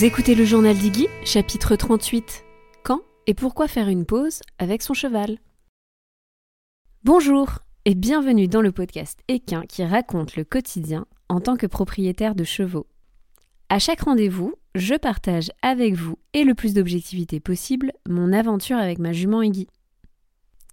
Vous écoutez le journal d'Iggy, chapitre 38. Quand et pourquoi faire une pause avec son cheval? Bonjour et bienvenue dans le podcast Équin qui raconte le quotidien en tant que propriétaire de chevaux. À chaque rendez-vous, je partage avec vous et le plus d'objectivité possible mon aventure avec ma jument Iggy.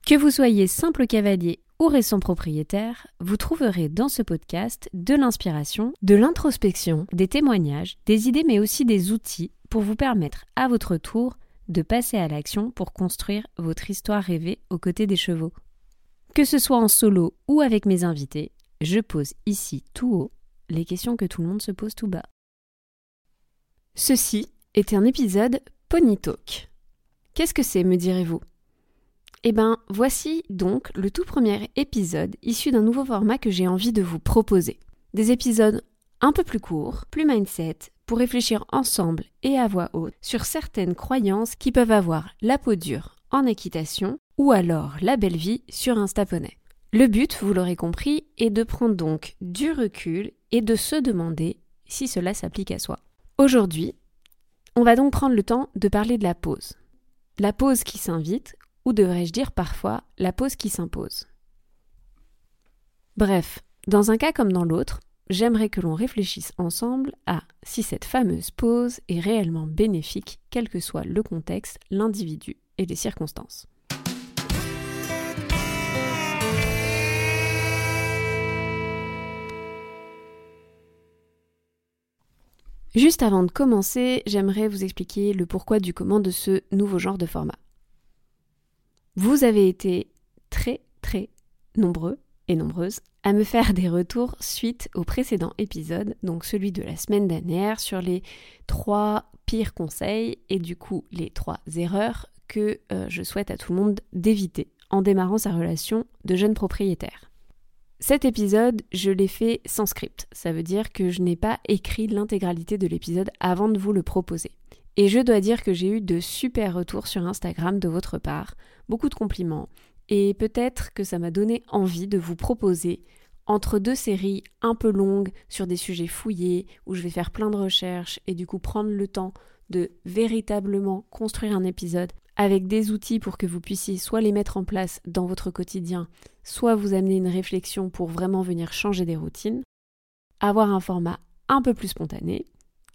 Que vous soyez simple cavalier ou récent propriétaire, vous trouverez dans ce podcast de l'inspiration, de l'introspection, des témoignages, des idées mais aussi des outils pour vous permettre à votre tour de passer à l'action pour construire votre histoire rêvée aux côtés des chevaux. Que ce soit en solo ou avec mes invités, je pose ici tout haut les questions que tout le monde se pose tout bas. Ceci est un épisode Pony Talk. Qu'est-ce que c'est, me direz-vous? Eh ben, voici donc le tout premier épisode issu d'un nouveau format que j'ai envie de vous proposer. Des épisodes un peu plus courts, plus mindset, pour réfléchir ensemble et à voix haute sur certaines croyances qui peuvent avoir la peau dure en équitation ou alors la belle vie sur un staponnet. Le but, vous l'aurez compris, est de prendre donc du recul et de se demander si cela s'applique à soi. Aujourd'hui, on va donc prendre le temps de parler de la pause. La pause qui s'invite ou devrais-je dire parfois la pause qui s'impose. Bref, dans un cas comme dans l'autre, j'aimerais que l'on réfléchisse ensemble à si cette fameuse pause est réellement bénéfique, quel que soit le contexte, l'individu et les circonstances. Juste avant de commencer, j'aimerais vous expliquer le pourquoi du comment de ce nouveau genre de format. Vous avez été très très nombreux et nombreuses à me faire des retours suite au précédent épisode, donc celui de la semaine dernière, sur les trois pires conseils et du coup les trois erreurs que euh, je souhaite à tout le monde d'éviter en démarrant sa relation de jeune propriétaire. Cet épisode, je l'ai fait sans script. Ça veut dire que je n'ai pas écrit l'intégralité de l'épisode avant de vous le proposer. Et je dois dire que j'ai eu de super retours sur Instagram de votre part, beaucoup de compliments, et peut-être que ça m'a donné envie de vous proposer entre deux séries un peu longues sur des sujets fouillés, où je vais faire plein de recherches et du coup prendre le temps de véritablement construire un épisode avec des outils pour que vous puissiez soit les mettre en place dans votre quotidien, soit vous amener une réflexion pour vraiment venir changer des routines, avoir un format un peu plus spontané,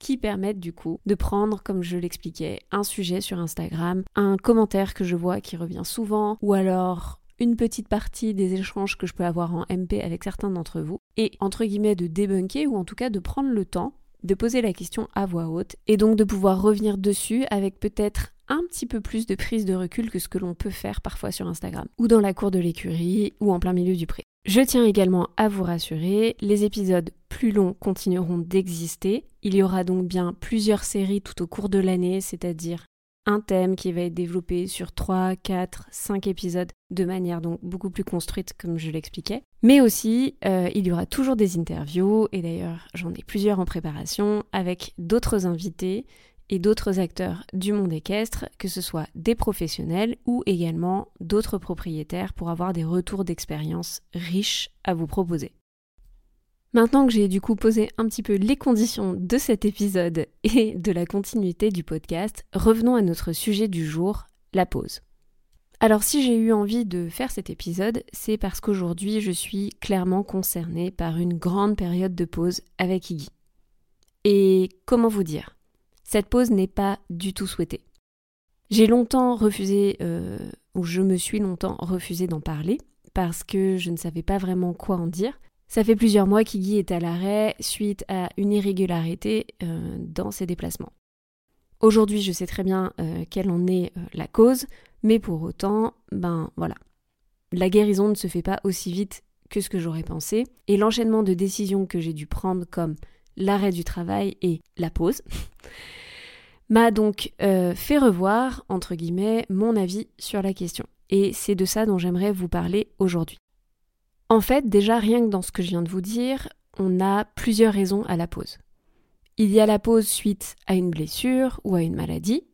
qui permettent du coup de prendre, comme je l'expliquais, un sujet sur Instagram, un commentaire que je vois qui revient souvent, ou alors une petite partie des échanges que je peux avoir en MP avec certains d'entre vous, et entre guillemets de débunker, ou en tout cas de prendre le temps de poser la question à voix haute, et donc de pouvoir revenir dessus avec peut-être un petit peu plus de prise de recul que ce que l'on peut faire parfois sur Instagram, ou dans la cour de l'écurie, ou en plein milieu du pré. Je tiens également à vous rassurer, les épisodes plus longs continueront d'exister. Il y aura donc bien plusieurs séries tout au cours de l'année, c'est-à-dire un thème qui va être développé sur 3, 4, 5 épisodes de manière donc beaucoup plus construite comme je l'expliquais. Mais aussi, euh, il y aura toujours des interviews, et d'ailleurs j'en ai plusieurs en préparation, avec d'autres invités et d'autres acteurs du monde équestre, que ce soit des professionnels ou également d'autres propriétaires pour avoir des retours d'expérience riches à vous proposer. Maintenant que j'ai du coup posé un petit peu les conditions de cet épisode et de la continuité du podcast, revenons à notre sujet du jour, la pause. Alors si j'ai eu envie de faire cet épisode, c'est parce qu'aujourd'hui je suis clairement concernée par une grande période de pause avec Iggy. Et comment vous dire? Cette pause n'est pas du tout souhaitée. J'ai longtemps refusé, euh, ou je me suis longtemps refusé d'en parler, parce que je ne savais pas vraiment quoi en dire. Ça fait plusieurs mois qu'Iggy est à l'arrêt suite à une irrégularité euh, dans ses déplacements. Aujourd'hui, je sais très bien euh, quelle en est la cause, mais pour autant, ben voilà. La guérison ne se fait pas aussi vite que ce que j'aurais pensé, et l'enchaînement de décisions que j'ai dû prendre comme l'arrêt du travail et la pause, m'a donc euh, fait revoir, entre guillemets, mon avis sur la question. Et c'est de ça dont j'aimerais vous parler aujourd'hui. En fait, déjà rien que dans ce que je viens de vous dire, on a plusieurs raisons à la pause. Il y a la pause suite à une blessure ou à une maladie,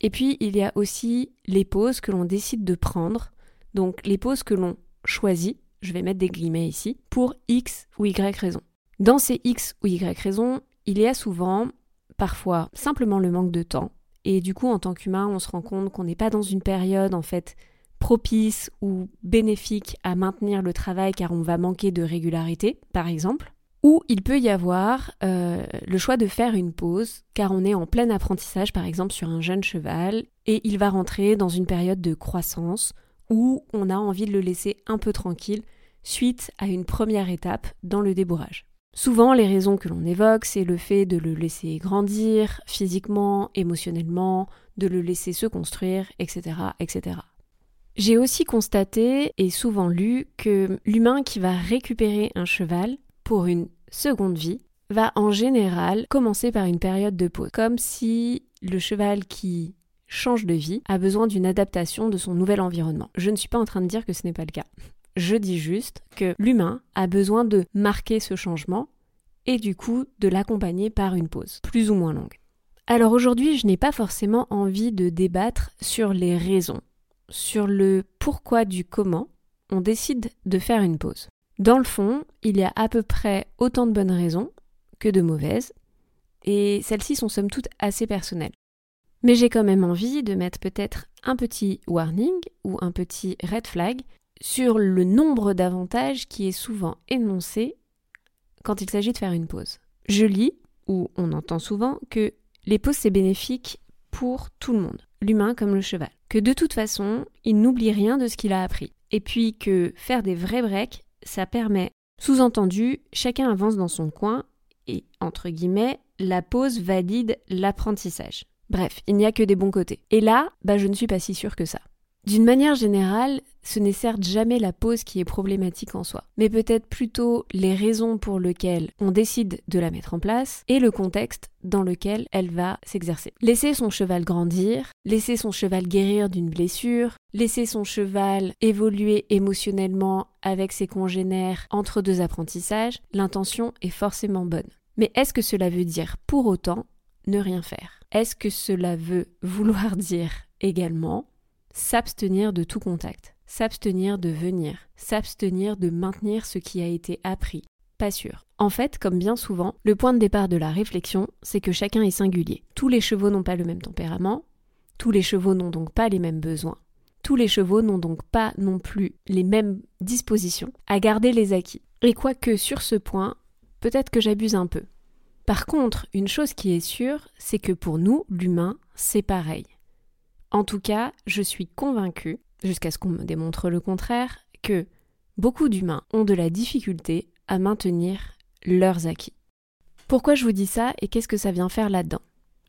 et puis il y a aussi les pauses que l'on décide de prendre, donc les pauses que l'on choisit, je vais mettre des guillemets ici, pour X ou Y raison. Dans ces X ou Y raisons, il y a souvent parfois simplement le manque de temps. Et du coup, en tant qu'humain, on se rend compte qu'on n'est pas dans une période en fait propice ou bénéfique à maintenir le travail car on va manquer de régularité, par exemple. Ou il peut y avoir euh, le choix de faire une pause car on est en plein apprentissage, par exemple sur un jeune cheval, et il va rentrer dans une période de croissance où on a envie de le laisser un peu tranquille suite à une première étape dans le débourrage. Souvent, les raisons que l'on évoque, c'est le fait de le laisser grandir physiquement, émotionnellement, de le laisser se construire, etc., etc. J'ai aussi constaté et souvent lu que l'humain qui va récupérer un cheval pour une seconde vie va en général commencer par une période de pause, comme si le cheval qui change de vie a besoin d'une adaptation de son nouvel environnement. Je ne suis pas en train de dire que ce n'est pas le cas. Je dis juste que l'humain a besoin de marquer ce changement et du coup de l'accompagner par une pause, plus ou moins longue. Alors aujourd'hui, je n'ai pas forcément envie de débattre sur les raisons, sur le pourquoi du comment on décide de faire une pause. Dans le fond, il y a à peu près autant de bonnes raisons que de mauvaises, et celles-ci sont somme toute assez personnelles. Mais j'ai quand même envie de mettre peut-être un petit warning ou un petit red flag sur le nombre d'avantages qui est souvent énoncé quand il s'agit de faire une pause. Je lis, ou on entend souvent, que les pauses c'est bénéfique pour tout le monde, l'humain comme le cheval. Que de toute façon, il n'oublie rien de ce qu'il a appris. Et puis que faire des vrais breaks, ça permet, sous-entendu, chacun avance dans son coin et, entre guillemets, la pause valide l'apprentissage. Bref, il n'y a que des bons côtés. Et là, bah, je ne suis pas si sûre que ça. D'une manière générale, ce n'est certes jamais la pause qui est problématique en soi, mais peut-être plutôt les raisons pour lesquelles on décide de la mettre en place et le contexte dans lequel elle va s'exercer. Laisser son cheval grandir, laisser son cheval guérir d'une blessure, laisser son cheval évoluer émotionnellement avec ses congénères entre deux apprentissages, l'intention est forcément bonne. Mais est-ce que cela veut dire pour autant ne rien faire? Est-ce que cela veut vouloir dire également s'abstenir de tout contact, s'abstenir de venir, s'abstenir de maintenir ce qui a été appris. Pas sûr. En fait, comme bien souvent, le point de départ de la réflexion, c'est que chacun est singulier. Tous les chevaux n'ont pas le même tempérament, tous les chevaux n'ont donc pas les mêmes besoins, tous les chevaux n'ont donc pas non plus les mêmes dispositions à garder les acquis. Et quoique sur ce point, peut-être que j'abuse un peu. Par contre, une chose qui est sûre, c'est que pour nous, l'humain, c'est pareil. En tout cas, je suis convaincue, jusqu'à ce qu'on me démontre le contraire, que beaucoup d'humains ont de la difficulté à maintenir leurs acquis. Pourquoi je vous dis ça et qu'est-ce que ça vient faire là-dedans?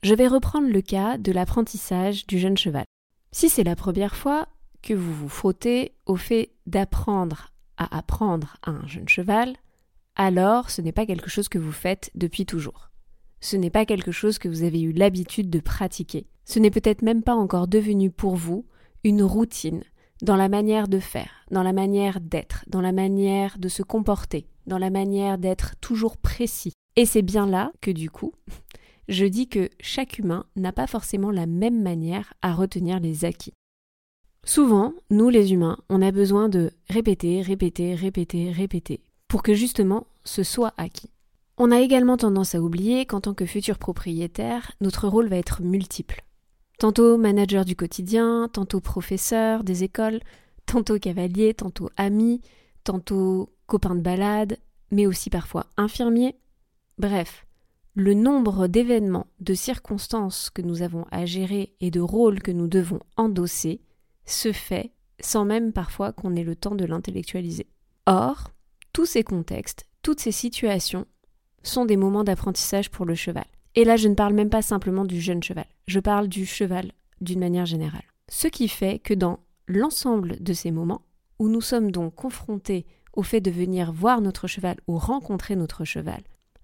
Je vais reprendre le cas de l'apprentissage du jeune cheval. Si c'est la première fois que vous vous frottez au fait d'apprendre à apprendre à un jeune cheval, alors ce n'est pas quelque chose que vous faites depuis toujours. Ce n'est pas quelque chose que vous avez eu l'habitude de pratiquer. Ce n'est peut-être même pas encore devenu pour vous une routine dans la manière de faire, dans la manière d'être, dans la manière de se comporter, dans la manière d'être toujours précis. Et c'est bien là que du coup, je dis que chaque humain n'a pas forcément la même manière à retenir les acquis. Souvent, nous les humains, on a besoin de répéter, répéter, répéter, répéter, pour que justement ce soit acquis. On a également tendance à oublier qu'en tant que futur propriétaire, notre rôle va être multiple. Tantôt manager du quotidien, tantôt professeur des écoles, tantôt cavalier, tantôt ami, tantôt copain de balade, mais aussi parfois infirmier. Bref, le nombre d'événements, de circonstances que nous avons à gérer et de rôles que nous devons endosser se fait sans même parfois qu'on ait le temps de l'intellectualiser. Or, tous ces contextes, toutes ces situations sont des moments d'apprentissage pour le cheval. Et là, je ne parle même pas simplement du jeune cheval, je parle du cheval d'une manière générale. Ce qui fait que dans l'ensemble de ces moments, où nous sommes donc confrontés au fait de venir voir notre cheval ou rencontrer notre cheval,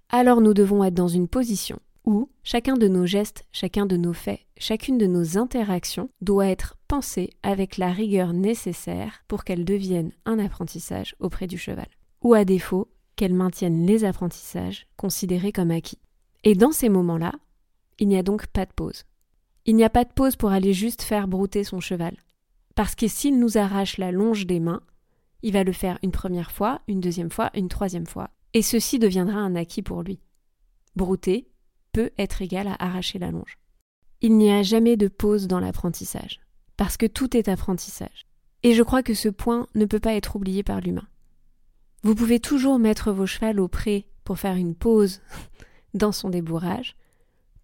alors nous devons être dans une position où chacun de nos gestes, chacun de nos faits, chacune de nos interactions doit être pensée avec la rigueur nécessaire pour qu'elle devienne un apprentissage auprès du cheval, ou à défaut qu'elle maintienne les apprentissages considérés comme acquis. Et dans ces moments-là, il n'y a donc pas de pause. Il n'y a pas de pause pour aller juste faire brouter son cheval. Parce que s'il nous arrache la longe des mains, il va le faire une première fois, une deuxième fois, une troisième fois. Et ceci deviendra un acquis pour lui. Brouter, peut être égal à arracher la longe. Il n'y a jamais de pause dans l'apprentissage, parce que tout est apprentissage. Et je crois que ce point ne peut pas être oublié par l'humain. Vous pouvez toujours mettre vos chevals au pré pour faire une pause dans son débourrage.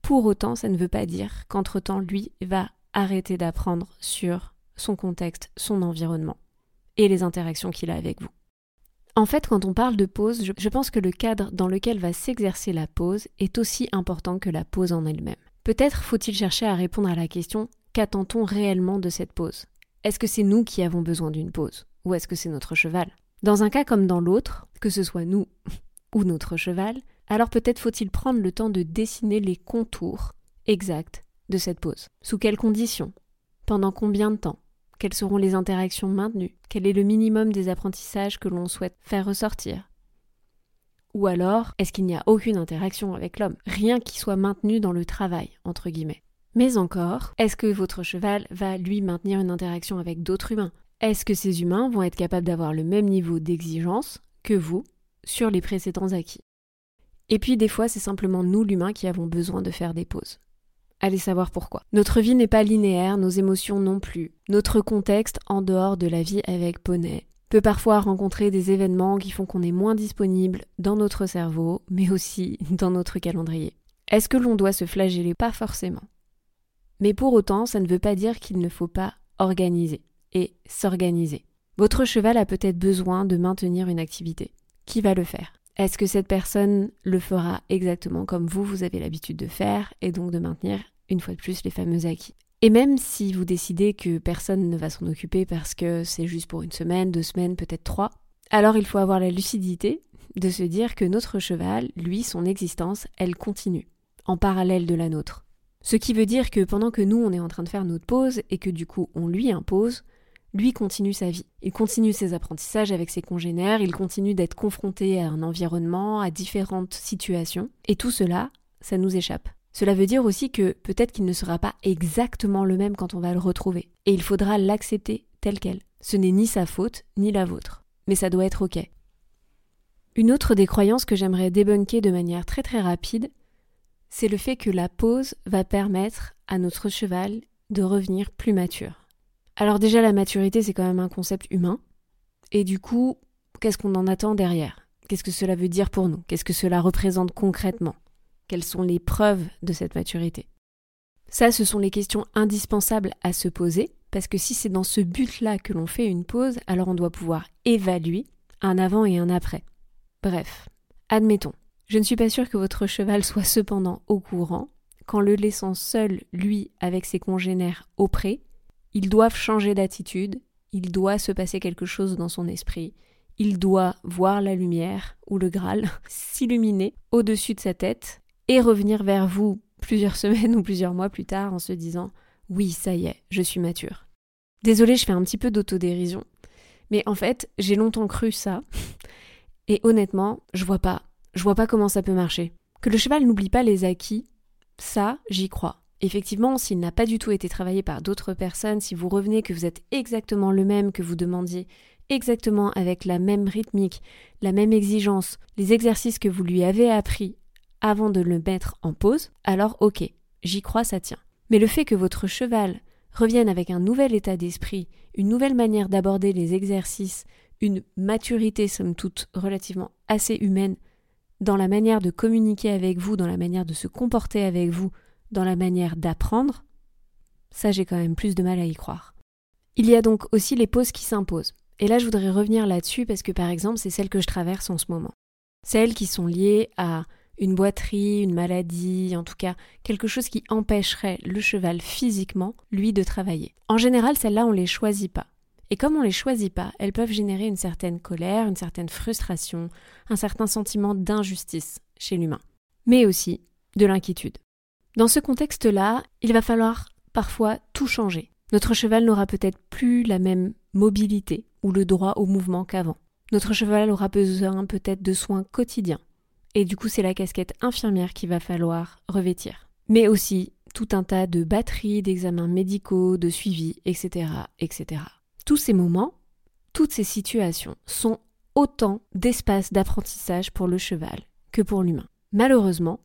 Pour autant, ça ne veut pas dire qu'entre-temps, lui va arrêter d'apprendre sur son contexte, son environnement et les interactions qu'il a avec vous. En fait, quand on parle de pause, je, pense que le cadre dans lequel va s'exercer la pause est aussi important que la pause en elle-même. Peut-être faut-il chercher à répondre à la question qu'attend-on réellement de cette pause? Est-ce que c'est nous qui avons besoin d'une pause? Ou est-ce que c'est notre cheval? Dans un cas comme dans l'autre, que ce soit nous ou notre cheval, alors peut-être faut-il prendre le temps de dessiner les contours exacts de cette pause. Sous quelles conditions? Pendant combien de temps? Quelles seront les interactions maintenues? Quel est le minimum des apprentissages que l'on souhaite faire ressortir? Ou alors, est-ce qu'il n'y a aucune interaction avec l'homme? Rien qui soit maintenu dans le travail, entre guillemets. Mais encore, est-ce que votre cheval va lui maintenir une interaction avec d'autres humains? Est-ce que ces humains vont être capables d'avoir le même niveau d'exigence que vous sur les précédents acquis? Et puis des fois, c'est simplement nous l'humain qui avons besoin de faire des pauses. Allez savoir pourquoi. Notre vie n'est pas linéaire, nos émotions non plus. Notre contexte, en dehors de la vie avec poney, peut parfois rencontrer des événements qui font qu'on est moins disponible dans notre cerveau, mais aussi dans notre calendrier. Est-ce que l'on doit se flageller? Pas forcément. Mais pour autant, ça ne veut pas dire qu'il ne faut pas organiser et s'organiser. Votre cheval a peut-être besoin de maintenir une activité. Qui va le faire? Est-ce que cette personne le fera exactement comme vous, vous avez l'habitude de faire, et donc de maintenir une fois de plus, les fameux acquis? Et même si vous décidez que personne ne va s'en occuper parce que c'est juste pour une semaine, deux semaines, peut-être trois, alors il faut avoir la lucidité de se dire que notre cheval, lui, son existence, elle continue, en parallèle de la nôtre. Ce qui veut dire que pendant que nous, on est en train de faire notre pause et que du coup, on lui impose, lui continue sa vie. Il continue ses apprentissages avec ses congénères, il continue d'être confronté à un environnement, à différentes situations, et tout cela, ça nous échappe. Cela veut dire aussi que peut-être qu'il ne sera pas exactement le même quand on va le retrouver. Et il faudra l'accepter tel quel. Ce n'est ni sa faute, ni la vôtre. Mais ça doit être OK. Une autre des croyances que j'aimerais débunker de manière très très rapide, c'est le fait que la pause va permettre à notre cheval de revenir plus mature. Alors déjà la maturité c'est quand même un concept humain. Et du coup, qu'est-ce qu'on en attend derrière? Qu'est-ce que cela veut dire pour nous? Qu'est-ce que cela représente concrètement? Quelles sont les preuves de cette maturité? Ça, ce sont les questions indispensables à se poser, parce que si c'est dans ce but-là que l'on fait une pause, alors on doit pouvoir évaluer un avant et un après. Bref, admettons, je ne suis pas sûre que votre cheval soit cependant au courant. Qu'en le laissant seul, lui, avec ses congénères au pré, ils doivent changer d'attitude, il doit se passer quelque chose dans son esprit, il doit voir la lumière ou le Graal s'illuminer au-dessus de sa tête et revenir vers vous plusieurs semaines ou plusieurs mois plus tard en se disant oui, ça y est, je suis mature. Désolée, je fais un petit peu d'autodérision, mais en fait, j'ai longtemps cru ça, et honnêtement, je vois pas, je vois pas comment ça peut marcher. Que le cheval n'oublie pas les acquis, ça, j'y crois. Effectivement, s'il n'a pas du tout été travaillé par d'autres personnes, si vous revenez que vous êtes exactement le même que vous demandiez, exactement avec la même rythmique, la même exigence, les exercices que vous lui avez appris avant de le mettre en pause, alors ok, j'y crois, ça tient. Mais le fait que votre cheval revienne avec un nouvel état d'esprit, une nouvelle manière d'aborder les exercices, une maturité somme toute relativement assez humaine dans la manière de communiquer avec vous, dans la manière de se comporter avec vous, dans la manière d'apprendre, ça j'ai quand même plus de mal à y croire. Il y a donc aussi les pauses qui s'imposent. Et là je voudrais revenir là-dessus parce que par exemple c'est celles que je traverse en ce moment. Celles qui sont liées à une boiterie, une maladie, en tout cas quelque chose qui empêcherait le cheval physiquement, lui, de travailler. En général, celles-là, on les choisit pas. Et comme on les choisit pas, elles peuvent générer une certaine colère, une certaine frustration, un certain sentiment d'injustice chez l'humain, mais aussi de l'inquiétude. Dans ce contexte-là, il va falloir parfois tout changer. Notre cheval n'aura peut-être plus la même mobilité ou le droit au mouvement qu'avant. Notre cheval aura besoin peut-être de soins quotidiens, et du coup, c'est la casquette infirmière qu'il va falloir revêtir. Mais aussi tout un tas de batteries, d'examens médicaux, de suivi, etc., etc. Tous ces moments, toutes ces situations sont autant d'espaces d'apprentissage pour le cheval que pour l'humain. Malheureusement,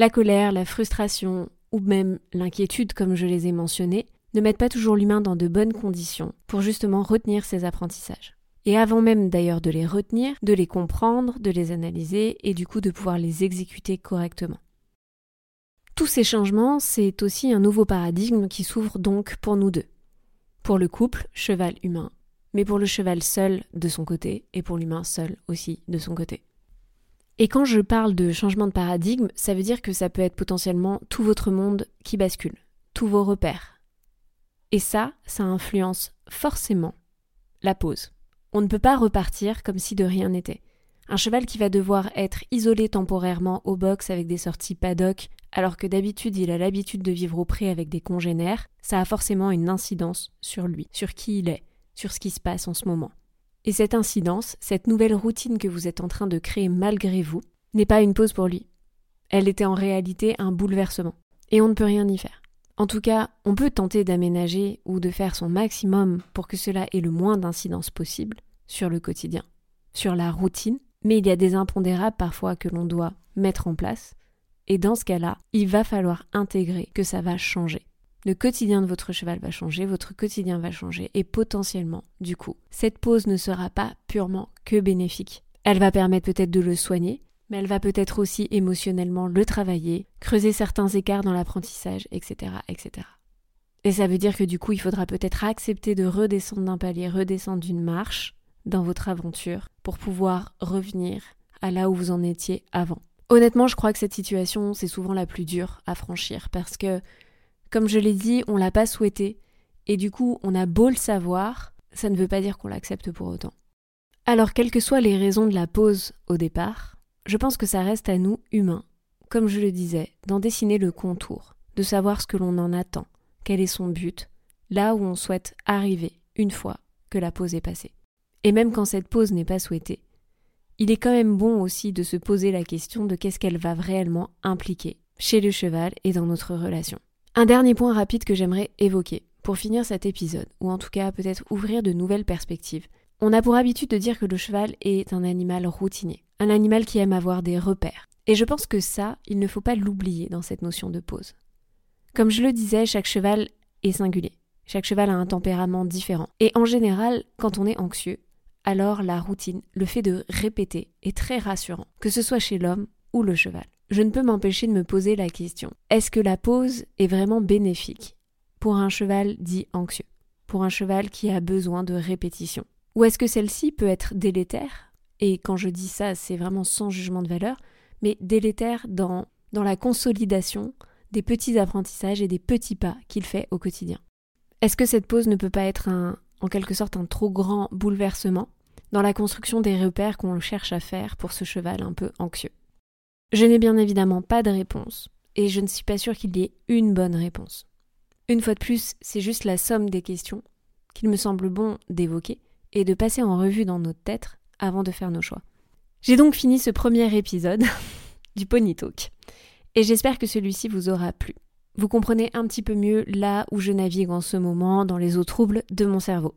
La colère, la frustration ou même l'inquiétude, comme je les ai mentionnés, ne mettent pas toujours l'humain dans de bonnes conditions pour justement retenir ses apprentissages. Et avant même d'ailleurs de les retenir, de les comprendre, de les analyser et du coup de pouvoir les exécuter correctement. Tous ces changements, c'est aussi un nouveau paradigme qui s'ouvre donc pour nous deux. Pour le couple, cheval humain, mais pour le cheval seul de son côté et pour l'humain seul aussi de son côté. Et quand je parle de changement de paradigme, ça veut dire que ça peut être potentiellement tout votre monde qui bascule, tous vos repères. Et ça, ça influence forcément la pause. On ne peut pas repartir comme si de rien n'était. Un cheval qui va devoir être isolé temporairement au box avec des sorties paddock, alors que d'habitude il a l'habitude de vivre au pré avec des congénères, ça a forcément une incidence sur lui, sur qui il est, sur ce qui se passe en ce moment. Et cette incidence, cette nouvelle routine que vous êtes en train de créer malgré vous, n'est pas une pause pour lui. Elle était en réalité un bouleversement. Et on ne peut rien y faire. En tout cas, on peut tenter d'aménager ou de faire son maximum pour que cela ait le moins d'incidence possible sur le quotidien, sur la routine, mais il y a des impondérables parfois que l'on doit mettre en place, et dans ce cas-là, il va falloir intégrer que ça va changer. Le quotidien de votre cheval va changer, votre quotidien va changer, et potentiellement, du coup, cette pause ne sera pas purement que bénéfique. Elle va permettre peut-être de le soigner, mais elle va peut-être aussi émotionnellement le travailler, creuser certains écarts dans l'apprentissage, etc., etc. Et ça veut dire que du coup, il faudra peut-être accepter de redescendre d'un palier, redescendre d'une marche, dans votre aventure pour pouvoir revenir à là où vous en étiez avant. Honnêtement, je crois que cette situation, c'est souvent la plus dure à franchir parce que, comme je l'ai dit, on l'a pas souhaité et du coup, on a beau le savoir, ça ne veut pas dire qu'on l'accepte pour autant. Alors, quelles que soient les raisons de la pause au départ, je pense que ça reste à nous, humains, comme je le disais, d'en dessiner le contour, de savoir ce que l'on en attend, quel est son but, là où on souhaite arriver une fois que la pause est passée. Et même quand cette pause n'est pas souhaitée, il est quand même bon aussi de se poser la question de qu'est-ce qu'elle va réellement impliquer chez le cheval et dans notre relation. Un dernier point rapide que j'aimerais évoquer pour finir cet épisode, ou en tout cas peut-être ouvrir de nouvelles perspectives. On a pour habitude de dire que le cheval est un animal routinier, un animal qui aime avoir des repères. Et je pense que ça, il ne faut pas l'oublier dans cette notion de pause. Comme je le disais, chaque cheval est singulier. Chaque cheval a un tempérament différent. Et en général, quand on est anxieux, alors la routine, le fait de répéter, est très rassurant, que ce soit chez l'homme ou le cheval. Je ne peux m'empêcher de me poser la question est-ce que la pause est vraiment bénéfique pour un cheval dit anxieux, pour un cheval qui a besoin de répétition? Ou est-ce que celle-ci peut être délétère? Et quand je dis ça, c'est vraiment sans jugement de valeur, mais délétère dans, la consolidation des petits apprentissages et des petits pas qu'il fait au quotidien. Est-ce que cette pause ne peut pas être un, en quelque sorte un trop grand bouleversement dans la construction des repères qu'on cherche à faire pour ce cheval un peu anxieux? Je n'ai bien évidemment pas de réponse, et je ne suis pas sûre qu'il y ait une bonne réponse. Une fois de plus, c'est juste la somme des questions qu'il me semble bon d'évoquer et de passer en revue dans notre tête avant de faire nos choix. J'ai donc fini ce premier épisode du Pony Talk, et j'espère que celui-ci vous aura plu. Vous comprenez un petit peu mieux là où je navigue en ce moment dans les eaux troubles de mon cerveau.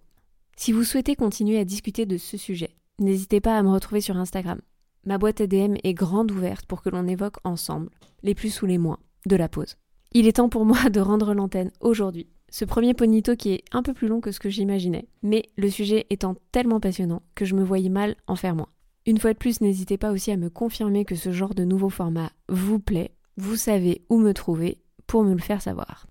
Si vous souhaitez continuer à discuter de ce sujet, n'hésitez pas à me retrouver sur Instagram. Ma boîte ADM est grande ouverte pour que l'on évoque ensemble, les plus ou les moins, de la pause. Il est temps pour moi de rendre l'antenne aujourd'hui. Ce premier ponito qui est un peu plus long que ce que j'imaginais, mais le sujet étant tellement passionnant que je me voyais mal en faire moins. Une fois de plus, n'hésitez pas aussi à me confirmer que ce genre de nouveau format vous plaît. Vous savez où me trouver pour me le faire savoir.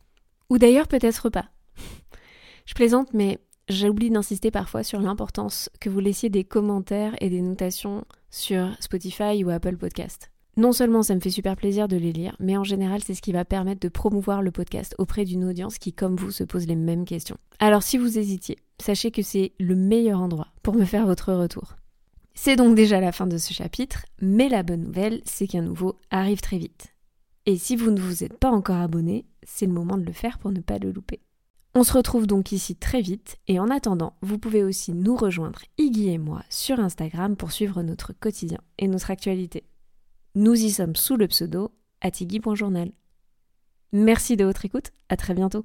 Ou d'ailleurs peut-être pas. je plaisante, mais J'oublie d'insister parfois sur l'importance que vous laissiez des commentaires et des notations sur Spotify ou Apple Podcast. Non seulement ça me fait super plaisir de les lire, mais en général c'est ce qui va permettre de promouvoir le podcast auprès d'une audience qui, comme vous, se pose les mêmes questions. Alors si vous hésitiez, sachez que c'est le meilleur endroit pour me faire votre retour. C'est donc déjà la fin de ce chapitre, mais la bonne nouvelle, c'est qu'un nouveau arrive très vite. Et si vous ne vous êtes pas encore abonné, c'est le moment de le faire pour ne pas le louper. On se retrouve donc ici très vite et en attendant, vous pouvez aussi nous rejoindre, Iggy et moi, sur Instagram pour suivre notre quotidien et notre actualité. Nous y sommes sous le pseudo atigui.journal. Merci de votre écoute, à très bientôt.